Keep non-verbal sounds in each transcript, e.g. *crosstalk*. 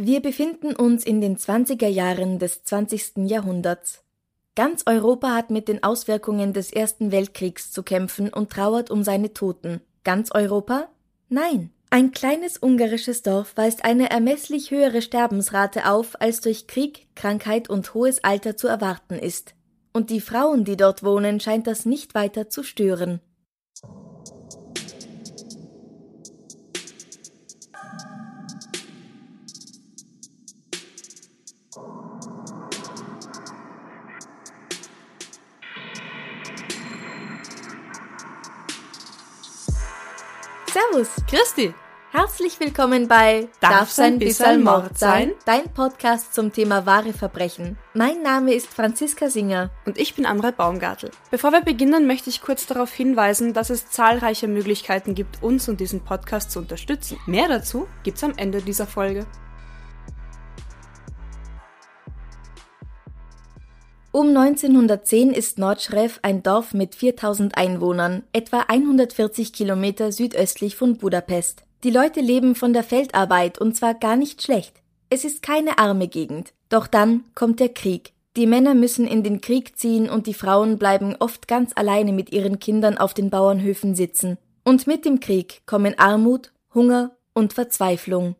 Wir befinden uns in den 20er Jahren des 20. Jahrhunderts. Ganz Europa hat mit den Auswirkungen des Ersten Weltkriegs zu kämpfen und trauert um seine Toten. Ganz Europa? Nein. Ein kleines ungarisches Dorf weist eine ermesslich höhere Sterbensrate auf, als durch Krieg, Krankheit und hohes Alter zu erwarten ist. Und die Frauen, die dort wohnen, scheint das nicht weiter zu stören. Servus. Christi. Herzlich willkommen bei Darf's ein bisschen Mord sein? Dein Podcast zum Thema wahre Verbrechen. Mein Name ist Franziska Singer. Und ich bin Amrei Baumgartel. Bevor wir beginnen, möchte ich kurz darauf hinweisen, dass es zahlreiche Möglichkeiten gibt, uns und diesen Podcast zu unterstützen. Mehr dazu gibt's am Ende dieser Folge. Um 1910 ist Nordschrev ein Dorf mit 4000 Einwohnern, etwa 140 Kilometer südöstlich von Budapest. Die Leute leben von der Feldarbeit und zwar gar nicht schlecht. Es ist keine arme Gegend. Doch dann kommt der Krieg. Die Männer müssen in den Krieg ziehen und die Frauen bleiben oft ganz alleine mit ihren Kindern auf den Bauernhöfen sitzen. Und mit dem Krieg kommen Armut, Hunger und Verzweiflung.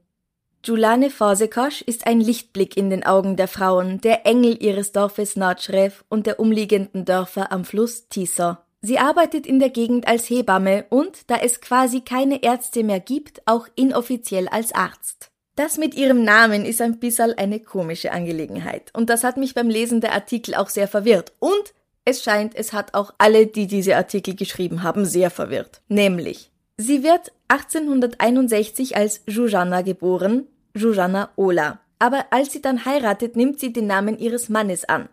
Julane Fasekosch ist ein Lichtblick in den Augen der Frauen, der Engel ihres Dorfes Nordschrev und der umliegenden Dörfer am Fluss Tisza. Sie arbeitet in der Gegend als Hebamme und, da es quasi keine Ärzte mehr gibt, auch inoffiziell als Arzt. Das mit ihrem Namen ist ein bisschen eine komische Angelegenheit. Und das hat mich beim Lesen der Artikel auch sehr verwirrt. Und es scheint, es hat auch alle, die diese Artikel geschrieben haben, sehr verwirrt. Nämlich, sie wird 1861 als Zsuzsanna geboren, Zsuzsanna Ola. Aber als sie dann heiratet, nimmt sie den Namen ihres Mannes an.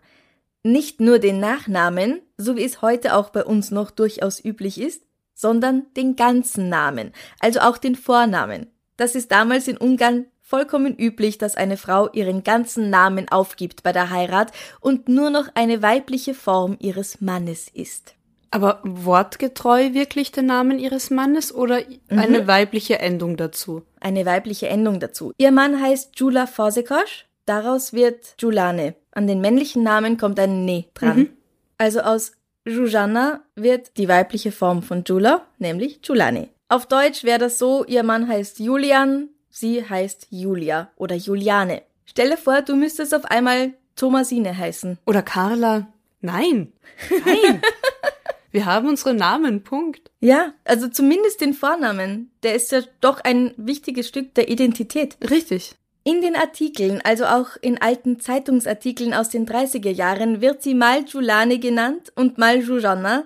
Nicht nur den Nachnamen, so wie es heute auch bei uns noch durchaus üblich ist, sondern den ganzen Namen, also auch den Vornamen. Das ist damals in Ungarn vollkommen üblich, dass eine Frau ihren ganzen Namen aufgibt bei der Heirat und nur noch eine weibliche Form ihres Mannes ist. Aber wortgetreu wirklich den Namen ihres Mannes oder eine Mhm. weibliche Endung dazu? Eine weibliche Endung dazu. Ihr Mann heißt Jula Fasekosch, daraus wird Julane. An den männlichen Namen kommt ein Ne dran. Mhm. Also aus Zsuzsanna wird die weibliche Form von Jula, nämlich Julane. Auf Deutsch wäre das so, ihr Mann heißt Julian, sie heißt Julia oder Juliane. Stelle vor, du müsstest auf einmal Thomasine heißen. Oder Carla? Nein. Nein. *laughs* Wir haben unsere Namen, Punkt. Ja, also zumindest den Vornamen. Der ist ja doch ein wichtiges Stück der Identität. Richtig. In den Artikeln, also auch in alten Zeitungsartikeln aus den 30er Jahren, wird sie mal Julane genannt und mal Zsuzsanna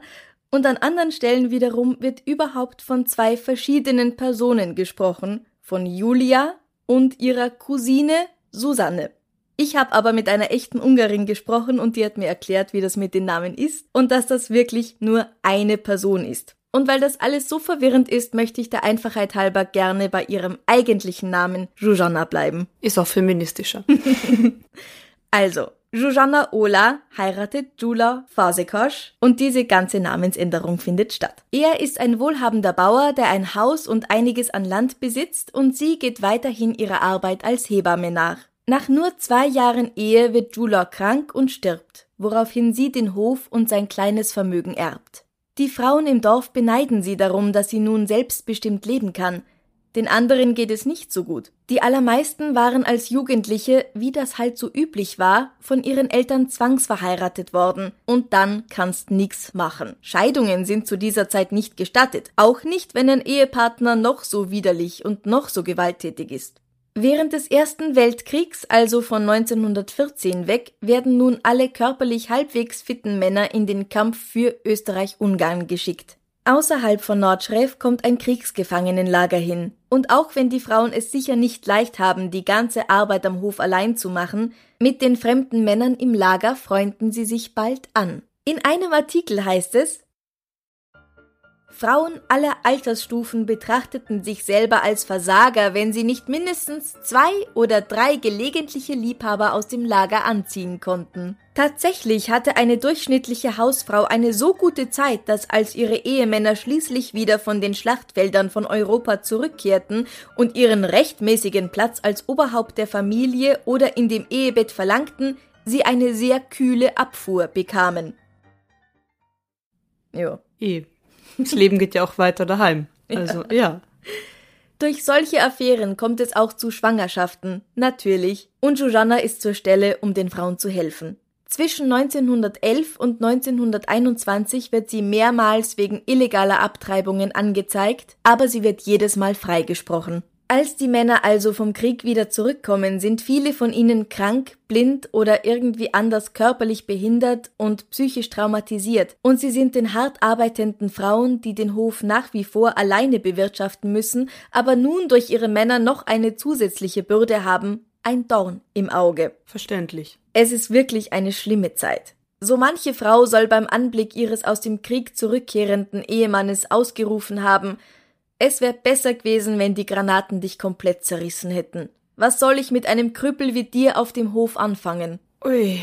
und an anderen Stellen wiederum wird überhaupt von zwei verschiedenen Personen gesprochen, von Julia und ihrer Cousine Susanne. Ich habe aber mit einer echten Ungarin gesprochen und die hat mir erklärt, wie das mit den Namen ist und dass das wirklich nur eine Person ist. Und weil das alles so verwirrend ist, möchte ich der Einfachheit halber gerne bei ihrem eigentlichen Namen Zsuzsanna bleiben. Ist auch feministischer. *laughs* Also, Zsuzsanna Ola heiratet Jula Fasekosch und diese ganze Namensänderung findet statt. Er ist ein wohlhabender Bauer, der ein Haus und einiges an Land besitzt und sie geht weiterhin ihrer Arbeit als Hebamme nach. Nach nur zwei Jahren Ehe wird Jula krank und stirbt, woraufhin sie den Hof und sein kleines Vermögen erbt. Die Frauen im Dorf beneiden sie darum, dass sie nun selbstbestimmt leben kann. Den anderen geht es nicht so gut. Die allermeisten waren als Jugendliche, wie das halt so üblich war, von ihren Eltern zwangsverheiratet worden. Und dann kannst nix machen. Scheidungen sind zu dieser Zeit nicht gestattet. Auch nicht, wenn ein Ehepartner noch so widerlich und noch so gewalttätig ist. Während des Ersten Weltkriegs, also von 1914 weg, werden nun alle körperlich halbwegs fitten Männer in den Kampf für Österreich-Ungarn geschickt. Außerhalb von Nordschref kommt ein Kriegsgefangenenlager hin. Und auch wenn die Frauen es sicher nicht leicht haben, die ganze Arbeit am Hof allein zu machen, mit den fremden Männern im Lager freunden sie sich bald an. In einem Artikel heißt es, Frauen aller Altersstufen betrachteten sich selber als Versager, wenn sie nicht mindestens zwei oder drei gelegentliche Liebhaber aus dem Lager anziehen konnten. Tatsächlich hatte eine durchschnittliche Hausfrau eine so gute Zeit, dass als ihre Ehemänner schließlich wieder von den Schlachtfeldern von Europa zurückkehrten und ihren rechtmäßigen Platz als Oberhaupt der Familie oder in dem Ehebett verlangten, sie eine sehr kühle Abfuhr bekamen. Ja. Eh. Das Leben geht ja auch weiter daheim. Also, ja. ja. Durch solche Affären kommt es auch zu Schwangerschaften, natürlich, und Jujana ist zur Stelle, um den Frauen zu helfen. Zwischen 1911 und 1921 wird sie mehrmals wegen illegaler Abtreibungen angezeigt, aber sie wird jedes Mal freigesprochen. Als die Männer also vom Krieg wieder zurückkommen, sind viele von ihnen krank, blind oder irgendwie anders körperlich behindert und psychisch traumatisiert, und sie sind den hart arbeitenden Frauen, die den Hof nach wie vor alleine bewirtschaften müssen, aber nun durch ihre Männer noch eine zusätzliche Bürde haben, ein Dorn im Auge. Verständlich. Es ist wirklich eine schlimme Zeit. So manche Frau soll beim Anblick ihres aus dem Krieg zurückkehrenden Ehemannes ausgerufen haben, es wäre besser gewesen, wenn die Granaten dich komplett zerrissen hätten. Was soll ich mit einem Krüppel wie dir auf dem Hof anfangen? Ui.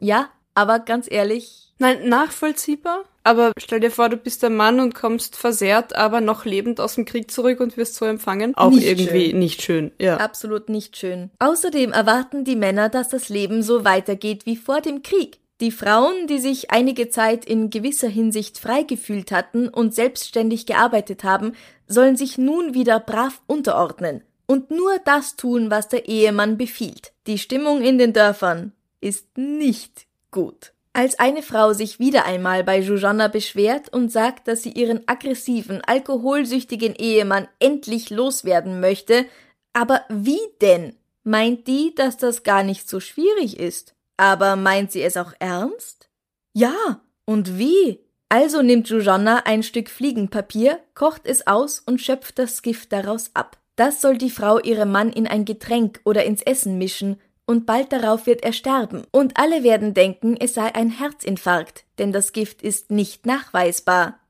Ja, aber ganz ehrlich. Nein, nachvollziehbar. Aber stell dir vor, du bist der Mann und kommst versehrt, aber noch lebend aus dem Krieg zurück und wirst so empfangen. Auch nicht irgendwie schön. nicht schön, ja. Absolut nicht schön. Außerdem erwarten die Männer, dass das Leben so weitergeht wie vor dem Krieg. Die Frauen, die sich einige Zeit in gewisser Hinsicht frei gefühlt hatten und selbstständig gearbeitet haben, sollen sich nun wieder brav unterordnen und nur das tun, was der Ehemann befiehlt. Die Stimmung in den Dörfern ist nicht gut. Als eine Frau sich wieder einmal bei Jujana beschwert und sagt, dass sie ihren aggressiven, alkoholsüchtigen Ehemann endlich loswerden möchte, aber wie denn? Meint die, dass das gar nicht so schwierig ist? Aber meint sie es auch ernst? Ja, und wie? Also nimmt Jujonna ein Stück Fliegenpapier, kocht es aus und schöpft das Gift daraus ab. Das soll die Frau ihrem Mann in ein Getränk oder ins Essen mischen, und bald darauf wird er sterben, und alle werden denken, es sei ein Herzinfarkt, denn das Gift ist nicht nachweisbar.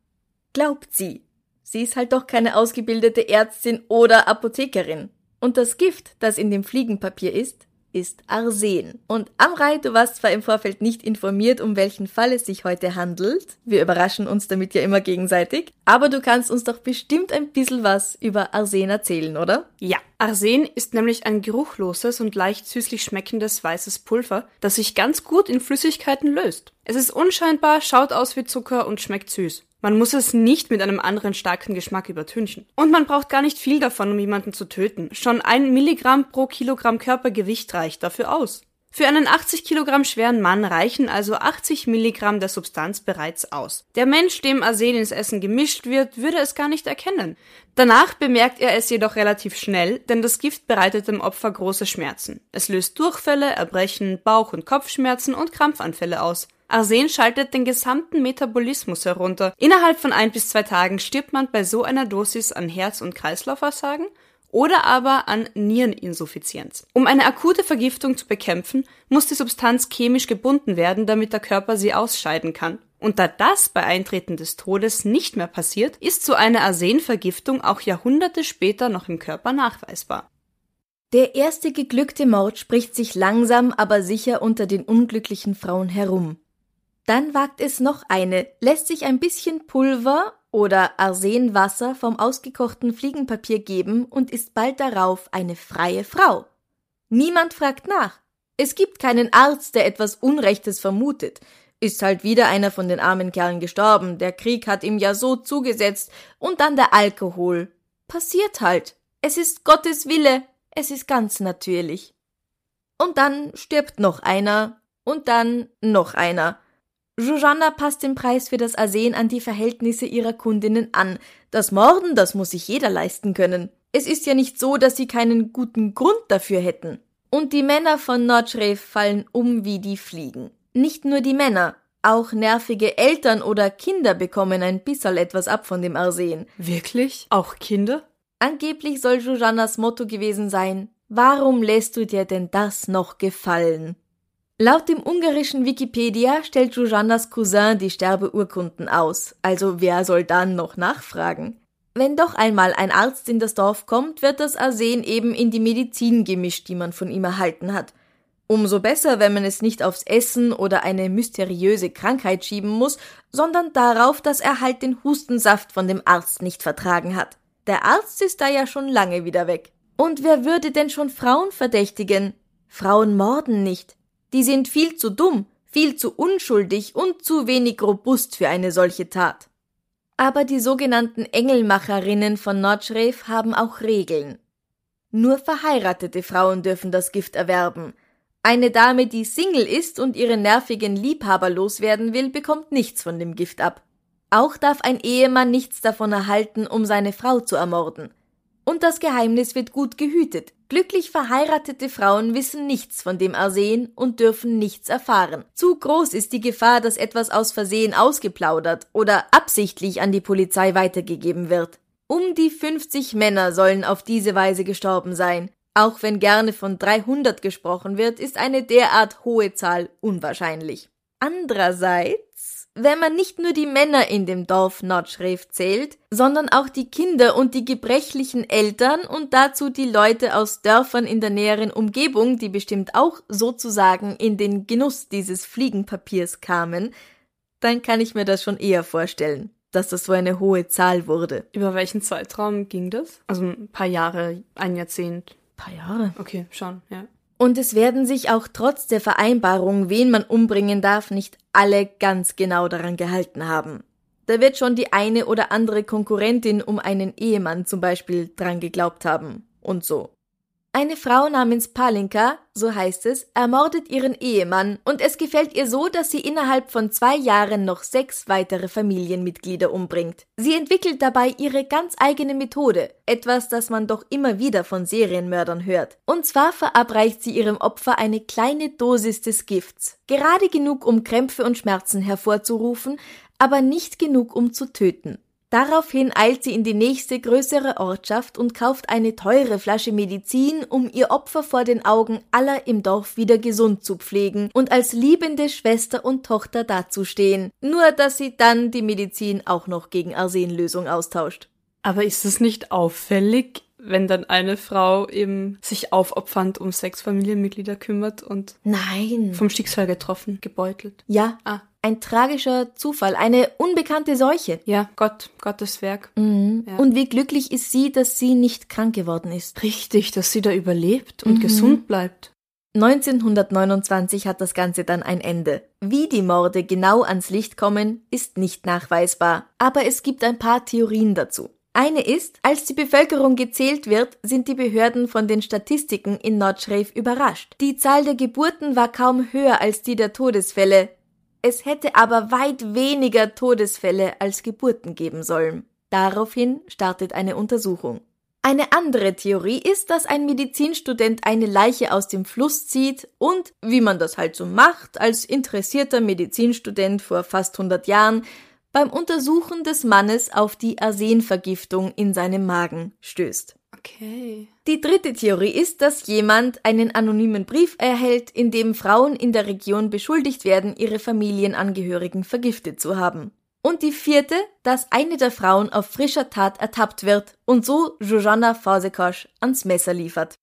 Glaubt sie. Sie ist halt doch keine ausgebildete Ärztin oder Apothekerin. Und das Gift, das in dem Fliegenpapier ist, ist Arsen. Und Amrei, du warst zwar im Vorfeld nicht informiert, um welchen Fall es sich heute handelt. Wir überraschen uns damit ja immer gegenseitig. Aber du kannst uns doch bestimmt ein bisschen was über Arsen erzählen, oder? Ja. Arsen ist nämlich ein geruchloses und leicht süßlich schmeckendes weißes Pulver, das sich ganz gut in Flüssigkeiten löst. Es ist unscheinbar, schaut aus wie Zucker und schmeckt süß. Man muss es nicht mit einem anderen starken Geschmack übertünchen. Und man braucht gar nicht viel davon, um jemanden zu töten. Schon ein Milligramm pro Kilogramm Körpergewicht reicht dafür aus. Für einen 80 Kilogramm schweren Mann reichen also 80 Milligramm der Substanz bereits aus. Der Mensch, dem Arsen ins Essen gemischt wird, würde es gar nicht erkennen. Danach bemerkt er es jedoch relativ schnell, denn das Gift bereitet dem Opfer große Schmerzen. Es löst Durchfälle, Erbrechen, Bauch- und Kopfschmerzen und Krampfanfälle aus. Arsen schaltet den gesamten Metabolismus herunter. Innerhalb von ein bis zwei Tagen stirbt man bei so einer Dosis an Herz- und Kreislaufversagen oder aber an Niereninsuffizienz. Um eine akute Vergiftung zu bekämpfen, muss die Substanz chemisch gebunden werden, damit der Körper sie ausscheiden kann. Und da das bei Eintreten des Todes nicht mehr passiert, ist so eine Arsenvergiftung auch Jahrhunderte später noch im Körper nachweisbar. Der erste geglückte Mord spricht sich langsam aber sicher unter den unglücklichen Frauen herum. Dann wagt es noch eine, lässt sich ein bisschen Pulver oder Arsenwasser vom ausgekochten Fliegenpapier geben und ist bald darauf eine freie Frau. Niemand fragt nach. Es gibt keinen Arzt, der etwas Unrechtes vermutet. Ist halt wieder einer von den armen Kerlen gestorben, der Krieg hat ihm ja so zugesetzt, und dann der Alkohol. Passiert halt. Es ist Gottes Wille, es ist ganz natürlich. Und dann stirbt noch einer, und dann noch einer. Jujana passt den Preis für das Arsen an die Verhältnisse ihrer Kundinnen an. Das Morden, das muss sich jeder leisten können. Es ist ja nicht so, dass sie keinen guten Grund dafür hätten. Und die Männer von Nordschref fallen um wie die Fliegen. Nicht nur die Männer, Auch nervige Eltern oder Kinder bekommen ein bisserl etwas ab von dem Arsen. Wirklich? Auch Kinder? Angeblich soll Jujannas Motto gewesen sein, warum lässt du dir denn das noch gefallen? Laut dem ungarischen Wikipedia stellt Jujannas Cousin die Sterbeurkunden aus, also wer soll dann noch nachfragen? Wenn doch einmal ein Arzt in das Dorf kommt, wird das Arsen eben in die Medizin gemischt, die man von ihm erhalten hat. Umso besser, wenn man es nicht aufs Essen oder eine mysteriöse Krankheit schieben muss, sondern darauf, dass er halt den Hustensaft von dem Arzt nicht vertragen hat. Der Arzt ist da ja schon lange wieder weg. Und wer würde denn schon Frauen verdächtigen? Frauen morden nicht. Die sind viel zu dumm, viel zu unschuldig und zu wenig robust für eine solche Tat. Aber die sogenannten Engelmacherinnen von Nordschref haben auch Regeln. Nur verheiratete Frauen dürfen das Gift erwerben. Eine Dame, die Single ist und ihren nervigen Liebhaber loswerden will, bekommt nichts von dem Gift ab. Auch darf ein Ehemann nichts davon erhalten, um seine Frau zu ermorden. Und das Geheimnis wird gut gehütet. Glücklich verheiratete Frauen wissen nichts von dem Arsen und dürfen nichts erfahren. Zu groß ist die Gefahr, dass etwas aus Versehen ausgeplaudert oder absichtlich an die Polizei weitergegeben wird. Um die 50 Männer sollen auf diese Weise gestorben sein. Auch wenn gerne von 300 gesprochen wird, ist eine derart hohe Zahl unwahrscheinlich. Andererseits wenn man nicht nur die Männer in dem Dorf Nordschref zählt, sondern auch die Kinder und die gebrechlichen Eltern und dazu die Leute aus Dörfern in der näheren Umgebung, die bestimmt auch sozusagen in den Genuss dieses Fliegenpapiers kamen, dann kann ich mir das schon eher vorstellen, dass das so eine hohe Zahl wurde. Über welchen Zeitraum ging das? Also ein paar Jahre, ein Jahrzehnt. Ein paar Jahre. Okay, schon, ja. Und es werden sich auch trotz der Vereinbarung, wen man umbringen darf, nicht alle ganz genau daran gehalten haben. Da wird schon die eine oder andere Konkurrentin um einen Ehemann zum Beispiel dran geglaubt haben. Und so. Eine Frau namens Palinka, so heißt es, ermordet ihren Ehemann und es gefällt ihr so, dass sie innerhalb von zwei Jahren noch sechs weitere Familienmitglieder umbringt. Sie entwickelt dabei ihre ganz eigene Methode, etwas, das man doch immer wieder von Serienmördern hört. Und zwar verabreicht sie ihrem Opfer eine kleine Dosis des Gifts, gerade genug, um Krämpfe und Schmerzen hervorzurufen, aber nicht genug, um zu töten. Daraufhin eilt sie in die nächste größere Ortschaft und kauft eine teure Flasche Medizin, um ihr Opfer vor den Augen aller im Dorf wieder gesund zu pflegen und als liebende Schwester und Tochter dazustehen, nur dass sie dann die Medizin auch noch gegen Arsenlösung austauscht. Aber ist es nicht auffällig, wenn dann eine Frau eben sich aufopfernd um sechs Familienmitglieder kümmert und Nein. vom Schicksal getroffen, gebeutelt? Ja. Ah, Ein tragischer Zufall, eine unbekannte Seuche. ja, Gott, Gottes Werk. Mhm. Ja. Und wie glücklich ist sie, dass sie nicht krank geworden ist. Richtig, dass sie da überlebt und Mhm. gesund bleibt. 1929 hat das Ganze dann ein Ende. Wie die Morde genau ans Licht kommen, ist nicht nachweisbar, aber es gibt ein paar Theorien dazu. Eine ist, als die Bevölkerung gezählt wird, sind die Behörden von den Statistiken in Nordschref überrascht. Die Zahl der Geburten war kaum höher als die der Todesfälle. Es hätte aber weit weniger Todesfälle als Geburten geben sollen. Daraufhin startet eine Untersuchung. Eine andere Theorie ist, dass ein Medizinstudent eine Leiche aus dem Fluss zieht und, wie man das halt so macht, als interessierter Medizinstudent vor fast 100 Jahren, beim Untersuchen des Mannes auf die Arsenvergiftung in seinem Magen stößt. Okay. Die dritte Theorie ist, dass jemand einen anonymen Brief erhält, in dem Frauen in der Region beschuldigt werden, ihre Familienangehörigen vergiftet zu haben. Und die vierte, dass eine der Frauen auf frischer Tat ertappt wird und so Zsuzsanna Fazekas ans Messer liefert.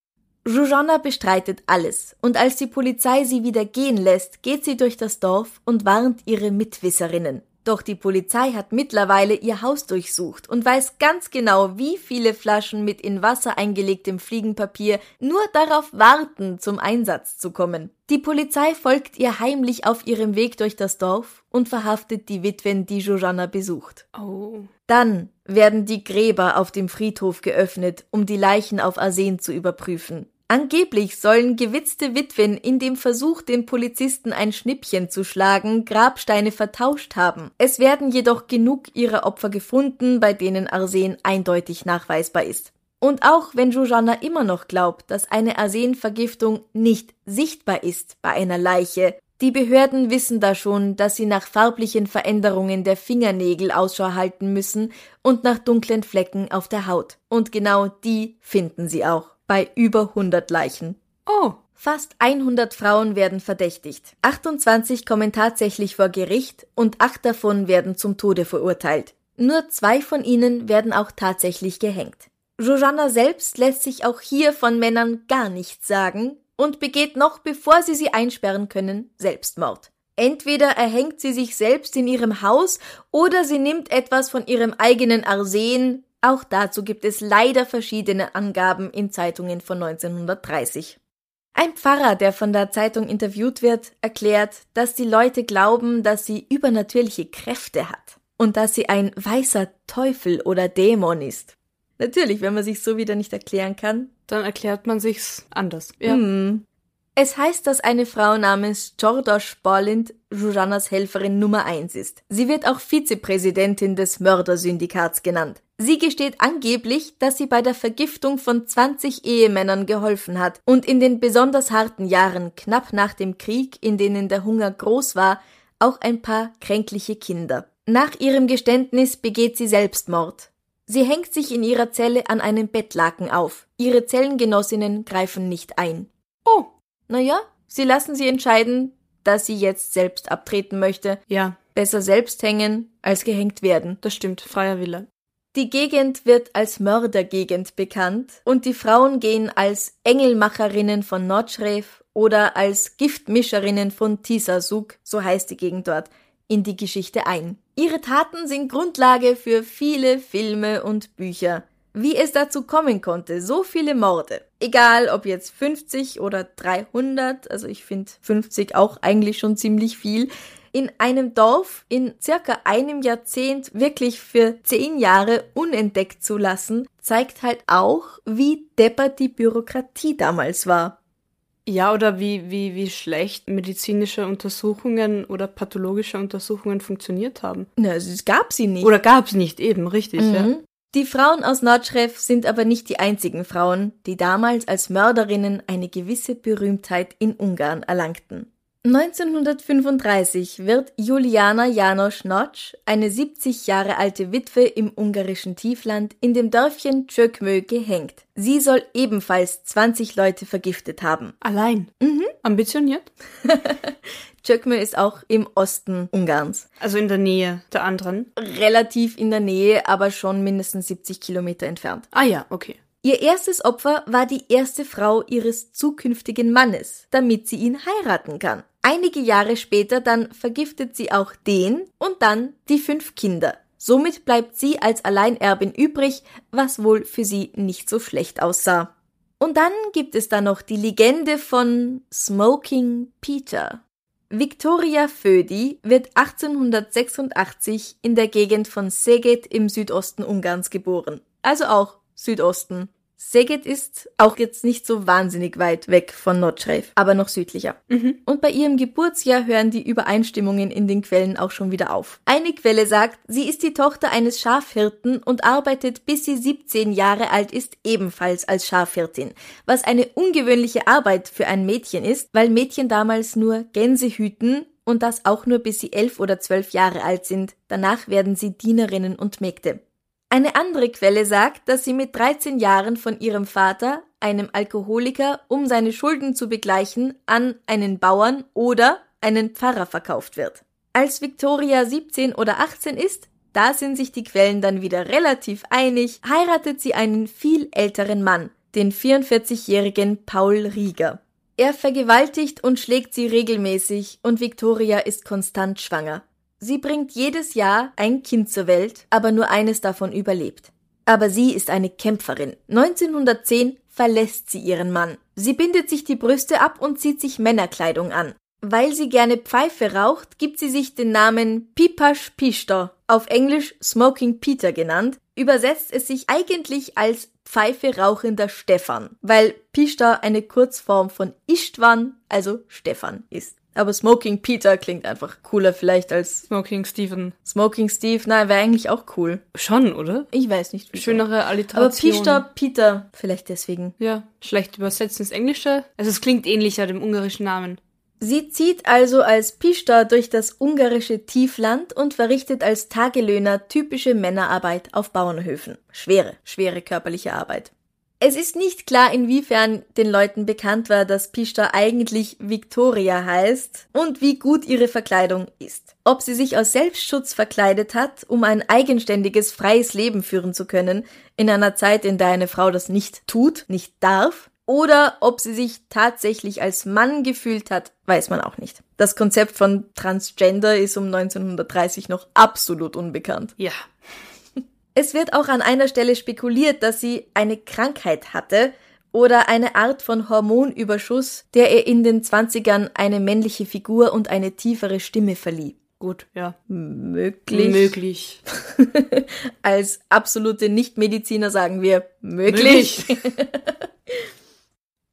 Zsuzsanna bestreitet alles und als die Polizei sie wieder gehen lässt, geht sie durch das Dorf und warnt ihre Mitwisserinnen. Doch die Polizei hat mittlerweile ihr Haus durchsucht und weiß ganz genau, wie viele Flaschen mit in Wasser eingelegtem Fliegenpapier nur darauf warten, zum Einsatz zu kommen. Die Polizei folgt ihr heimlich auf ihrem Weg durch das Dorf und verhaftet die Witwen, die Jojanna besucht. Oh. Dann werden die Gräber auf dem Friedhof geöffnet, um die Leichen auf Arsen zu überprüfen. Angeblich sollen gewitzte Witwen in dem Versuch, den Polizisten ein Schnippchen zu schlagen, Grabsteine vertauscht haben. Es werden jedoch genug ihrer Opfer gefunden, bei denen Arsen eindeutig nachweisbar ist. Und auch wenn Jojana immer noch glaubt, dass eine Arsenvergiftung nicht sichtbar ist bei einer Leiche, Die Behörden wissen da schon, dass sie nach farblichen Veränderungen der Fingernägel Ausschau halten müssen und nach dunklen Flecken auf der Haut. Und genau die finden sie auch. Bei über 100 Leichen. Oh. Fast 100 Frauen werden verdächtigt. 28 kommen tatsächlich vor Gericht und acht davon werden zum Tode verurteilt. Nur zwei von ihnen werden auch tatsächlich gehängt. Jojanna selbst lässt sich auch hier von Männern gar nichts sagen und begeht noch, bevor sie sie einsperren können, Selbstmord. Entweder erhängt sie sich selbst in ihrem Haus oder sie nimmt etwas von ihrem eigenen Arsen. Auch dazu gibt es leider verschiedene Angaben in Zeitungen von 1930. Ein Pfarrer, der von der Zeitung interviewt wird, erklärt, dass die Leute glauben, dass sie übernatürliche Kräfte hat und dass sie ein weißer Teufel oder Dämon ist. Natürlich, wenn man sich so wieder nicht erklären kann. Dann erklärt man sich's anders. Ja. Hm. Es heißt, dass eine Frau namens Jordos Borlind Jujannas Helferin Nummer eins ist. Sie wird auch Vizepräsidentin des Mördersyndikats genannt. Sie gesteht angeblich, dass sie bei der Vergiftung von 20 Ehemännern geholfen hat und in den besonders harten Jahren knapp nach dem Krieg, in denen der Hunger groß war, auch ein paar kränkliche Kinder. Nach ihrem Geständnis begeht sie Selbstmord. Sie hängt sich in ihrer Zelle an einem Bettlaken auf. Ihre Zellengenossinnen greifen nicht ein. Oh. Naja, sie lassen sie entscheiden, dass sie jetzt selbst abtreten möchte. Ja, Besser selbst hängen als gehängt werden. das stimmt. Freier Wille. Die Gegend wird als Mördergegend bekannt und die Frauen gehen als Engelmacherinnen von Nordschref oder als Giftmischerinnen von Tisasuk, so heißt die Gegend dort, in die Geschichte ein. Ihre Taten sind Grundlage für viele Filme und Bücher. Wie es dazu kommen konnte, so viele Morde. Egal, ob jetzt 50 oder 300, also ich finde 50 auch eigentlich schon ziemlich viel, in einem Dorf in circa einem Jahrzehnt wirklich für zehn Jahre unentdeckt zu lassen, zeigt halt auch, wie deppert die Bürokratie damals war. Ja, oder wie, wie, wie schlecht medizinische Untersuchungen oder pathologische Untersuchungen funktioniert haben. Na, es gab sie nicht. Oder gab's nicht, eben, richtig, ja. Mhm. Die Frauen aus Nordschref sind aber nicht die einzigen Frauen, die damals als Mörderinnen eine gewisse Berühmtheit in Ungarn erlangten. 1935 wird Juliana Janosch Notsch, eine 70 Jahre alte Witwe im ungarischen Tiefland, in dem Dörfchen Csökmö gehängt. Sie soll ebenfalls 20 Leute vergiftet haben. Allein. Mhm. Ambitioniert? *laughs* Csökmö ist auch im Osten Ungarns. Also in der Nähe der anderen. Relativ in der Nähe, aber schon mindestens 70 Kilometer entfernt. Ah ja, okay. Ihr erstes Opfer war die erste Frau ihres zukünftigen Mannes, damit sie ihn heiraten kann. Einige Jahre später dann vergiftet sie auch den und dann die fünf Kinder. Somit bleibt sie als Alleinerbin übrig, was wohl für sie nicht so schlecht aussah. Und dann gibt es da noch die Legende von Smoking Peter. Victoria Födi wird 1886 in der Gegend von Szeged im Südosten Ungarns geboren. Also auch Südosten. Szeged ist auch jetzt nicht so wahnsinnig weit weg von Nordschref, aber noch südlicher. Und bei ihrem Geburtsjahr hören die Übereinstimmungen in den Quellen auch schon wieder auf. Eine Quelle sagt, sie ist die Tochter eines Schafhirten und arbeitet bis sie 17 Jahre alt ist ebenfalls als Schafhirtin, was eine ungewöhnliche Arbeit für ein Mädchen ist, weil Mädchen damals nur Gänse hüten und das auch nur bis sie elf oder zwölf Jahre alt sind. Danach werden sie Dienerinnen und Mägde. Eine andere Quelle sagt, dass sie mit 13 Jahren von ihrem Vater, einem Alkoholiker, um seine Schulden zu begleichen, an einen Bauern oder einen Pfarrer verkauft wird. Als Victoria 17 oder 18 ist, da sind sich die Quellen dann wieder relativ einig, heiratet sie einen viel älteren Mann, den 44-jährigen Paul Rieger. Er vergewaltigt und schlägt sie regelmäßig und Victoria ist konstant schwanger. Sie bringt jedes Jahr ein Kind zur Welt, aber nur eines davon überlebt. Aber sie ist eine Kämpferin. 1910 verlässt sie ihren Mann. Sie bindet sich die Brüste ab und zieht sich Männerkleidung an. Weil sie gerne Pfeife raucht, gibt sie sich den Namen Pipasch Pister, auf Englisch Smoking Peter genannt, übersetzt es sich eigentlich als Pfeife rauchender Stefan, weil Pister eine Kurzform von Istvan, also Stefan ist. Aber Smoking Peter klingt einfach cooler vielleicht als Smoking Stephen. Smoking Steve. Nein, wäre eigentlich auch cool. Schon, oder? Ich weiß nicht. wieso. Schönere Aber Alliteration. Pister, Peter, vielleicht deswegen. Ja, schlecht übersetzt ins Englische. Also es klingt ähnlicher dem ungarischen Namen. Sie zieht also als Pista durch das ungarische Tiefland und verrichtet als Tagelöhner typische Männerarbeit auf Bauernhöfen. Schwere, schwere körperliche Arbeit. Es ist nicht klar, inwiefern den Leuten bekannt war, dass Pista eigentlich Victoria heißt und wie gut ihre Verkleidung ist. Ob sie sich aus Selbstschutz verkleidet hat, um ein eigenständiges, freies Leben führen zu können, in einer Zeit, in der eine Frau das nicht tut, nicht darf, oder ob sie sich tatsächlich als Mann gefühlt hat, weiß man auch nicht. Das Konzept von Transgender ist um 1930 noch absolut unbekannt. Ja. Es wird auch an einer Stelle spekuliert, dass sie eine Krankheit hatte oder eine Art von Hormonüberschuss, der ihr in den 20ern eine männliche Figur und eine tiefere Stimme verlieh. Gut, ja. Möglich. Möglich. *laughs* Als absolute Nichtmediziner sagen wir möglich. möglich. *laughs*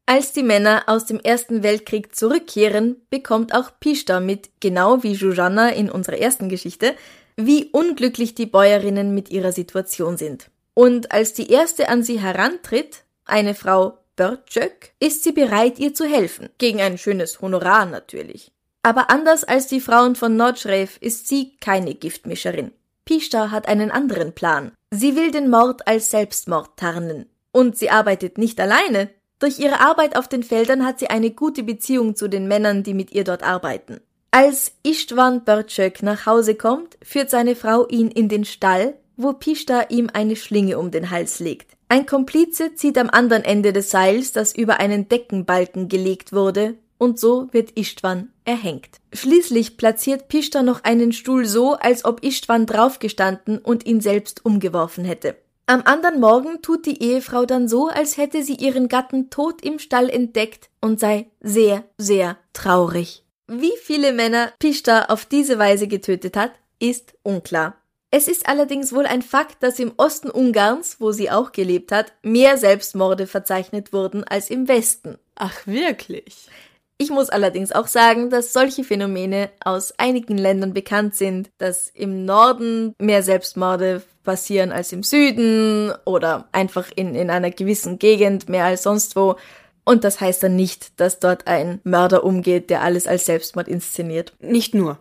Als die Männer aus dem Ersten Weltkrieg zurückkehren, bekommt auch Pista mit, genau wie Jujana in unserer ersten Geschichte, wie unglücklich die Bäuerinnen mit ihrer Situation sind. Und als die erste an sie herantritt, eine Frau Börtschök, ist sie bereit, ihr zu helfen. Gegen ein schönes Honorar natürlich. Aber anders als die Frauen von Nordschreif ist sie keine Giftmischerin. Pista hat einen anderen Plan. Sie will den Mord als Selbstmord tarnen. Und sie arbeitet nicht alleine, durch ihre Arbeit auf den Feldern hat sie eine gute Beziehung zu den Männern, die mit ihr dort arbeiten. Als Istvan Bertschök nach Hause kommt, führt seine Frau ihn in den Stall, wo Pishta ihm eine Schlinge um den Hals legt. Ein Komplize zieht am anderen Ende des Seils, das über einen Deckenbalken gelegt wurde, und so wird Istvan erhängt. Schließlich platziert Pishta noch einen Stuhl so, als ob Istvan draufgestanden und ihn selbst umgeworfen hätte. Am anderen Morgen tut die Ehefrau dann so, als hätte sie ihren Gatten tot im Stall entdeckt und sei sehr, sehr traurig. Wie viele Männer Pishta auf diese Weise getötet hat, ist unklar. Es ist allerdings wohl ein Fakt, dass im Osten Ungarns, wo sie auch gelebt hat, mehr Selbstmorde verzeichnet wurden als im Westen. Ach wirklich? Ich muss allerdings auch sagen, dass solche Phänomene aus einigen Ländern bekannt sind, dass im Norden mehr Selbstmorde passieren als im Süden oder einfach in, in einer gewissen Gegend mehr als sonst wo. Und das heißt dann nicht, dass dort ein Mörder umgeht, der alles als Selbstmord inszeniert. *laughs* Nicht nur.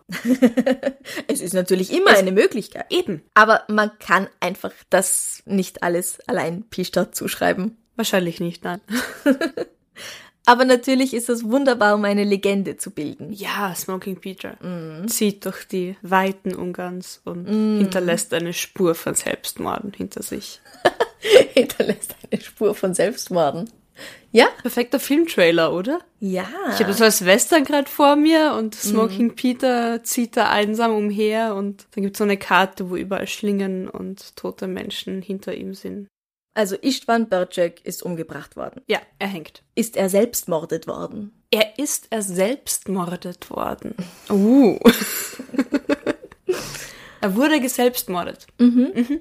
es ist natürlich immer es eine Möglichkeit. Eben. Aber man kann einfach das nicht alles allein Pistadt zuschreiben. Wahrscheinlich nicht, nein. *laughs* Aber natürlich ist es wunderbar, um eine Legende zu bilden. Ja, Smoking Peter mm. zieht durch die Weiten Ungarns und mm. hinterlässt eine Spur von Selbstmorden hinter sich. *laughs* hinterlässt eine Spur von Selbstmorden. Ja? Perfekter Filmtrailer, oder? Ja. Ich habe das als Western gerade vor mir und Smoking mm. Peter zieht da einsam umher und dann gibt es so eine Karte, wo überall Schlingen und tote Menschen hinter ihm sind. Also Istvan Bercek ist umgebracht worden. Ja, er hängt. Ist er selbst mordet worden? Er ist er selbst mordet worden. *laughs* Uh. *laughs* er wurde geselbstmordet. Mhm. Mhm.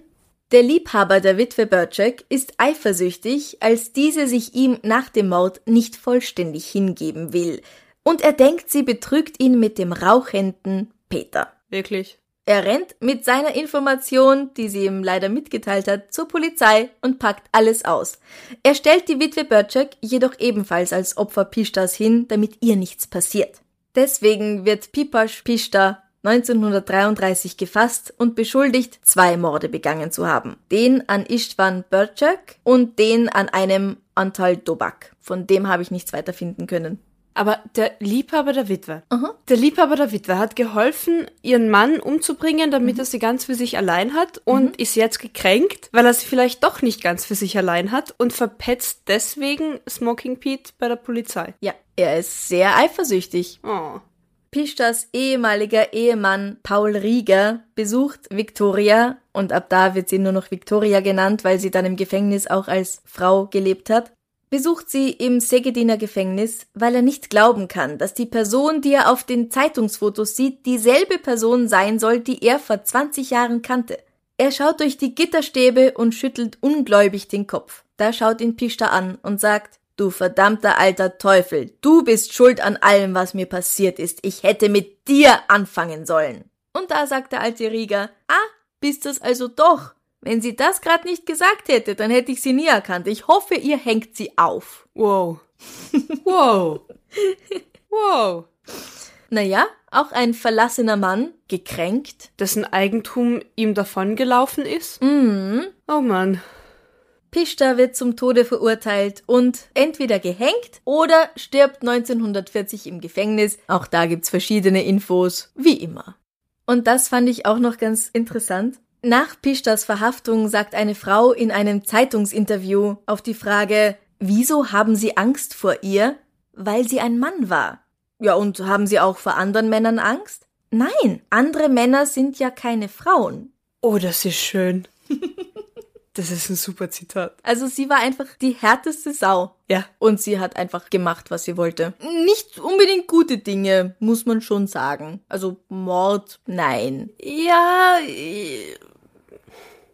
Der Liebhaber der Witwe Bercek ist eifersüchtig, als diese sich ihm nach dem Mord nicht vollständig hingeben will. Und er denkt, sie betrügt ihn mit dem rauchenden Peter. Wirklich? Er rennt mit seiner Information, die sie ihm leider mitgeteilt hat, zur Polizei und packt alles aus. Er stellt die Witwe Börczek jedoch ebenfalls als Opfer Pishtas hin, damit ihr nichts passiert. Deswegen wird Pipasch Pishta 1933 gefasst und beschuldigt, zwei Morde begangen zu haben. Den an Istvan Börczek und den an einem Antal Dobak. Von dem habe ich nichts weiter finden können. Aber der Liebhaber der Witwe. Aha. Der Liebhaber der Witwe hat geholfen, ihren Mann umzubringen, damit mhm. er sie ganz für sich allein hat und mhm. ist jetzt gekränkt, weil er sie vielleicht doch nicht ganz für sich allein hat und verpetzt deswegen Smoking Pete bei der Polizei. Ja, er ist sehr eifersüchtig. Oh. Pishtas ehemaliger Ehemann Paul Rieger besucht Victoria und ab da wird sie nur noch Victoria genannt, weil sie dann im Gefängnis auch als Frau gelebt hat besucht sie im Segediner Gefängnis, weil er nicht glauben kann, dass die Person, die er auf den Zeitungsfotos sieht, dieselbe Person sein soll, die er vor 20 Jahren kannte. Er schaut durch die Gitterstäbe und schüttelt ungläubig den Kopf. Da schaut ihn Pishta an und sagt, Du verdammter alter Teufel, du bist schuld an allem, was mir passiert ist. Ich hätte mit dir anfangen sollen. Und da sagt der alte Rieger, ah, bist es also doch. Wenn sie das gerade nicht gesagt hätte, dann hätte ich sie nie erkannt. Ich hoffe, ihr hängt sie auf. Wow. *laughs* Wow. Wow. Naja, auch ein verlassener Mann, gekränkt. Dessen Eigentum ihm davongelaufen ist? Mhm. Oh Mann. Pishta wird zum Tode verurteilt und entweder gehängt oder stirbt 1940 im Gefängnis. Auch da gibt's verschiedene Infos, wie immer. Und das fand ich auch noch ganz interessant. Nach Pishtas Verhaftung sagt eine Frau in einem Zeitungsinterview auf die Frage, wieso haben Sie Angst vor ihr? Weil sie ein Mann war. Ja, und haben Sie auch vor anderen Männern Angst? Nein, andere Männer sind ja keine Frauen. Oh, das ist schön. *laughs* Das ist ein super Zitat. Also sie war einfach die härteste Sau. Ja. Und sie hat einfach gemacht, was sie wollte. Nicht unbedingt gute Dinge, muss man schon sagen. Also Mord, nein. Ja,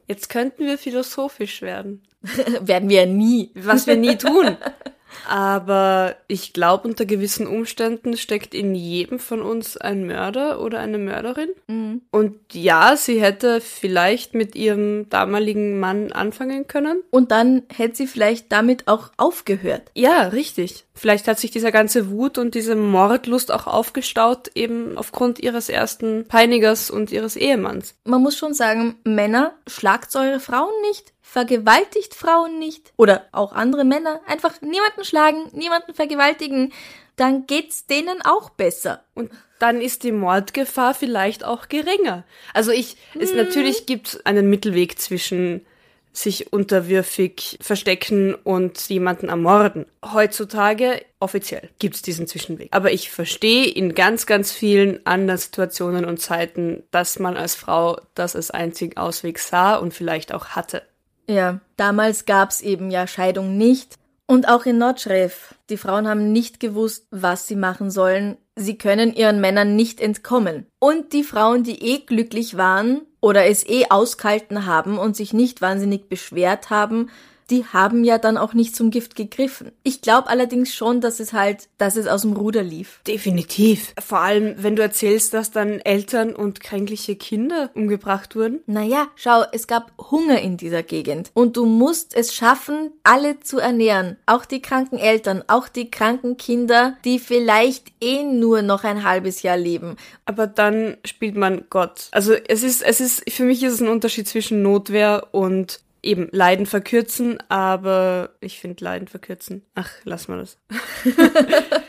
jetzt könnten wir philosophisch werden. *laughs* Werden wir ja nie. Was wir nie tun. *laughs* Aber ich glaube, unter gewissen Umständen steckt in jedem von uns ein Mörder oder eine Mörderin. Mhm. Und ja, sie hätte vielleicht mit ihrem damaligen Mann anfangen können. Und dann hätte sie vielleicht damit auch aufgehört. Ja, richtig. Vielleicht hat sich dieser ganze Wut und diese Mordlust auch aufgestaut, eben aufgrund ihres ersten Peinigers und ihres Ehemanns. Man muss schon sagen, Männer, schlagt eure Frauen nicht, vergewaltigt Frauen nicht oder auch andere Männer. Einfach niemanden schlagen, niemanden vergewaltigen. Dann geht's denen auch besser. Und dann ist die Mordgefahr vielleicht auch geringer. Also ich, es natürlich gibt einen Mittelweg zwischen sich unterwürfig verstecken und jemanden ermorden. Heutzutage offiziell gibt's diesen Zwischenweg. Aber ich verstehe in ganz, ganz vielen anderen Situationen und Zeiten, dass man als Frau das als einzigen Ausweg sah und vielleicht auch hatte. Ja, damals gab's eben ja Scheidung nicht. Und auch in Nordschref. Die Frauen haben nicht gewusst, was sie machen sollen. Sie können ihren Männern nicht entkommen. Und die Frauen, die eh glücklich waren oder es eh auskalten haben und sich nicht wahnsinnig beschwert haben, die haben ja dann auch nicht zum Gift gegriffen. Ich glaube allerdings schon, dass es halt, dass es aus dem Ruder lief. Definitiv. Vor allem, wenn du erzählst, dass dann Eltern und kränkliche Kinder umgebracht wurden. Naja, schau, es gab Hunger in dieser Gegend. Und du musst es schaffen, alle zu ernähren. Auch die kranken Eltern, auch die kranken Kinder, die vielleicht eh nur noch ein halbes Jahr leben. Aber dann spielt man Gott. Also es ist, es ist, für mich ist es ein Unterschied zwischen Notwehr und eben Leiden verkürzen, aber ich finde Leiden verkürzen. Ach, lass mal das. *laughs*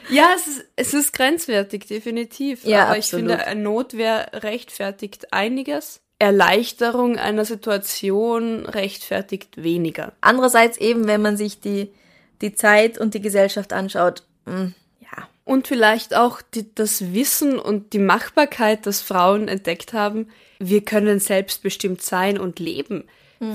ja, es ist, es ist grenzwertig, definitiv. Ja, aber ich absolut. finde, eine Notwehr rechtfertigt einiges. Erleichterung einer Situation rechtfertigt weniger. Andererseits eben, wenn man sich die, die Zeit und die Gesellschaft anschaut, mh, ja. Und vielleicht auch die, das Wissen und die Machbarkeit, das Frauen entdeckt haben, wir können selbstbestimmt sein und leben.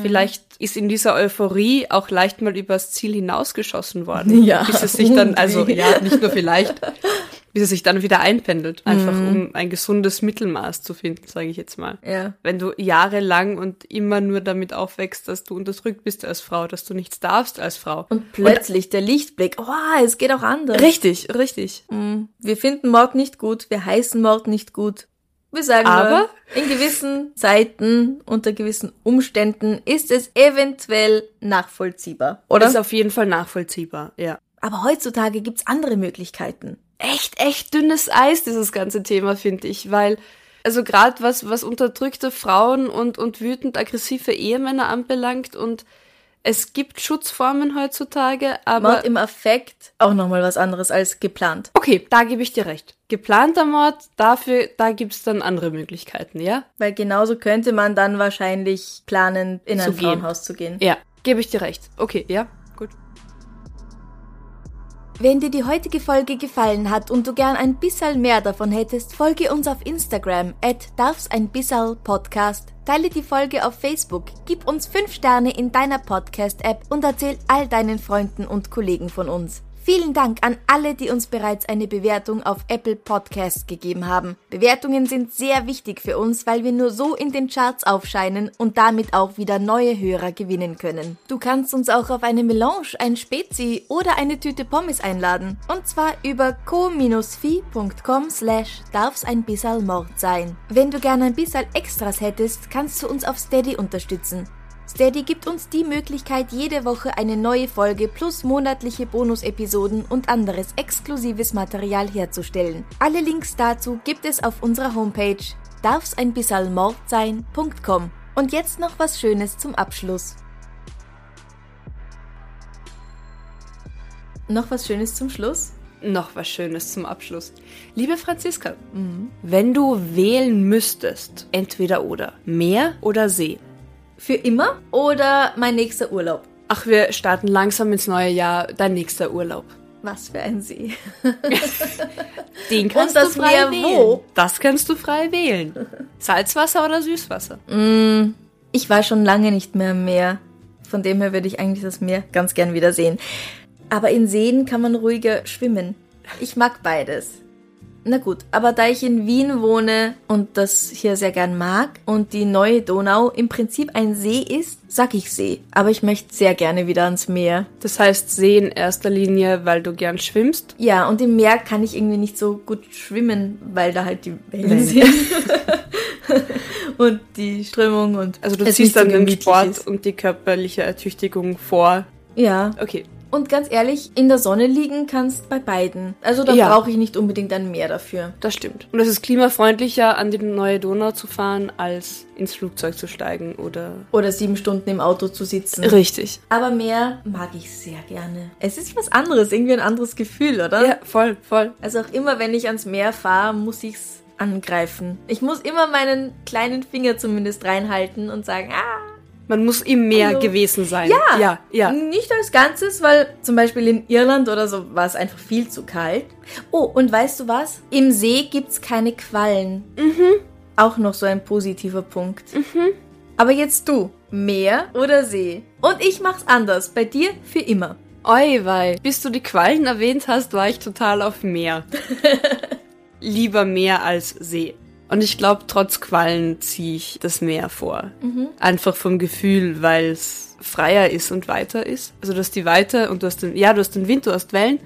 Vielleicht ist in dieser Euphorie auch leicht mal übers Ziel hinausgeschossen worden. *laughs* Ja. Bis es sich dann, also ja, nicht nur vielleicht, *laughs* bis es sich dann wieder einpendelt. Einfach um ein gesundes Mittelmaß zu finden, sage ich jetzt mal. Ja. Wenn du jahrelang und immer nur damit aufwächst, dass du unterdrückt bist als Frau, dass du nichts darfst als Frau. Und plötzlich der Lichtblick, oh, es geht auch anders. Richtig, richtig. Wir finden Mord nicht gut, wir heißen Mord nicht gut. Wir sagen Aber- nur, in gewissen Zeiten, unter gewissen Umständen ist es eventuell nachvollziehbar. Oder? Ist auf jeden Fall nachvollziehbar, ja. Aber heutzutage gibt's andere Möglichkeiten. echt, echt dünnes Eis, dieses ganze Thema, finde ich, weil, also gerade was, was unterdrückte Frauen und, und wütend aggressive Ehemänner anbelangt und es gibt Schutzformen heutzutage, aber Mord im Affekt, auch nochmal was anderes als geplant. okay, da gebe ich dir recht. Geplanter Mord, dafür, da gibt's dann andere Möglichkeiten, ja? Weil genauso könnte man dann wahrscheinlich planen, in ein Zu gehen. Frauenhaus zu gehen. Ja, gebe ich dir recht. Okay, ja, gut. Wenn dir die heutige Folge gefallen hat und du gern ein bisschen mehr davon hättest, folge uns auf Instagram at darf's ein bissal Podcast. Teile die Folge auf Facebook, gib uns 5 Sterne in deiner Podcast-App und erzähl all deinen Freunden und Kollegen von uns. Vielen Dank an alle, die uns bereits eine Bewertung auf Apple Podcasts gegeben haben. Bewertungen sind sehr wichtig für uns, weil wir nur so in den Charts aufscheinen und damit auch wieder neue Hörer gewinnen können. Du kannst uns auch auf eine Melange, ein Spezi oder eine Tüte Pommes einladen. Und zwar über co-fi.com slash darf's ein bissal Mord sein. Wenn du gerne ein bissal Extras hättest, kannst du uns auf Steady unterstützen. Steady gibt uns die Möglichkeit, jede Woche eine neue Folge plus monatliche Bonusepisoden und anderes exklusives Material herzustellen. Alle Links dazu gibt es auf unserer Homepage darf's ein bisschen Mord sein.com. Und jetzt noch was Schönes zum Abschluss. Noch was Schönes zum Schluss? Noch was Schönes zum Abschluss. Liebe Franziska, mhm. wenn du wählen müsstest, entweder oder, Meer oder See, für immer oder mein nächster Urlaub? Ach, wir starten langsam ins neue Jahr. Dein nächster Urlaub. Was für ein See. *laughs* Den kannst du frei wählen. Wo? Das kannst du frei wählen. Salzwasser oder Süßwasser? Mm, ich war schon lange nicht mehr im Meer. Von dem her würde ich eigentlich das Meer ganz gern wieder sehen. Aber in Seen kann man ruhiger schwimmen. Ich mag beides. Na gut, aber da ich in Wien wohne und das hier sehr gern mag und die neue Donau im Prinzip ein See ist, sag ich See. Aber ich möchte sehr gerne wieder ans Meer. Das heißt See in erster Linie, weil du gern schwimmst? Ja, und im Meer kann ich irgendwie nicht so gut schwimmen, weil da halt die Wellen sind. *laughs* und die Strömung und. Also du ziehst dann den Sport ist. und die körperliche Ertüchtigung vor. Ja. Okay. Und ganz ehrlich, in der Sonne liegen kannst bei beiden. Also da ja. brauche ich nicht unbedingt ein Meer dafür. Das stimmt. Und es ist klimafreundlicher, an die neue Donau zu fahren, als ins Flugzeug zu steigen oder... Oder sieben Stunden im Auto zu sitzen. Richtig. Aber Meer mag ich sehr gerne. Es ist was anderes, irgendwie ein anderes Gefühl, oder? Ja, voll, voll. Also auch immer, wenn ich ans Meer fahre, muss ich's angreifen. Ich muss immer meinen kleinen Finger zumindest reinhalten und sagen, ah, man muss im Meer also, gewesen sein. Ja, ja, ja. Nicht als Ganzes, weil zum Beispiel in Irland oder so war es einfach viel zu kalt. Oh, und weißt du was? Im See gibt's keine Quallen. Mhm. Auch noch so ein positiver Punkt. Mhm. Aber jetzt du, Meer oder See? Und ich mach's anders. Bei dir für immer. Oi, wei. Bis du die Quallen erwähnt hast, war ich total auf Meer. *laughs* Lieber Meer als See. Und ich glaube, trotz Quallen ziehe ich das Meer vor. Mhm. Einfach vom Gefühl, weil es freier ist und weiter ist. Also du hast die Weite und du hast den, ja, du hast den Wind, du hast Wellen.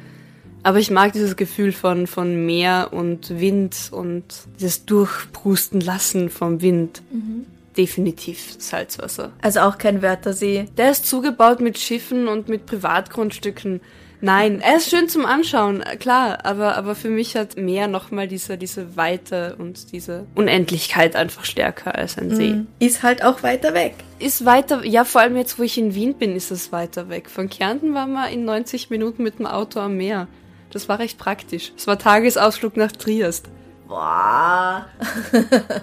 Aber ich mag dieses Gefühl von, von Meer und Wind und dieses Durchprusten lassen vom Wind. Mhm. Definitiv Salzwasser. Also auch kein Wörthersee. Der ist zugebaut mit Schiffen und mit Privatgrundstücken. Nein, er ist schön zum Anschauen, klar, aber, aber für mich hat mehr nochmal diese, diese Weite und diese Unendlichkeit einfach stärker als ein See. Mm, ist halt auch weiter weg. Ist weiter, ja, vor allem jetzt, wo ich in Wien bin, ist es weiter weg. Von Kärnten waren wir in 90 Minuten mit dem Auto am Meer. Das war recht praktisch. Es war Tagesausflug nach Triest. Boah.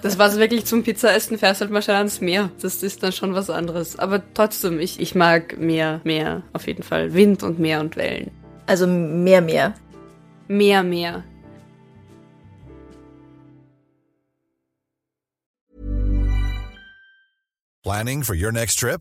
das war wirklich zum Pizzaessen, fährst halt mal schnell ans Meer. Das ist dann schon was anderes. Aber trotzdem, ich, ich mag Meer, Meer, auf jeden Fall. Wind und Meer und Wellen. Also mehr, mehr. Mehr, mehr. Planning for your next trip?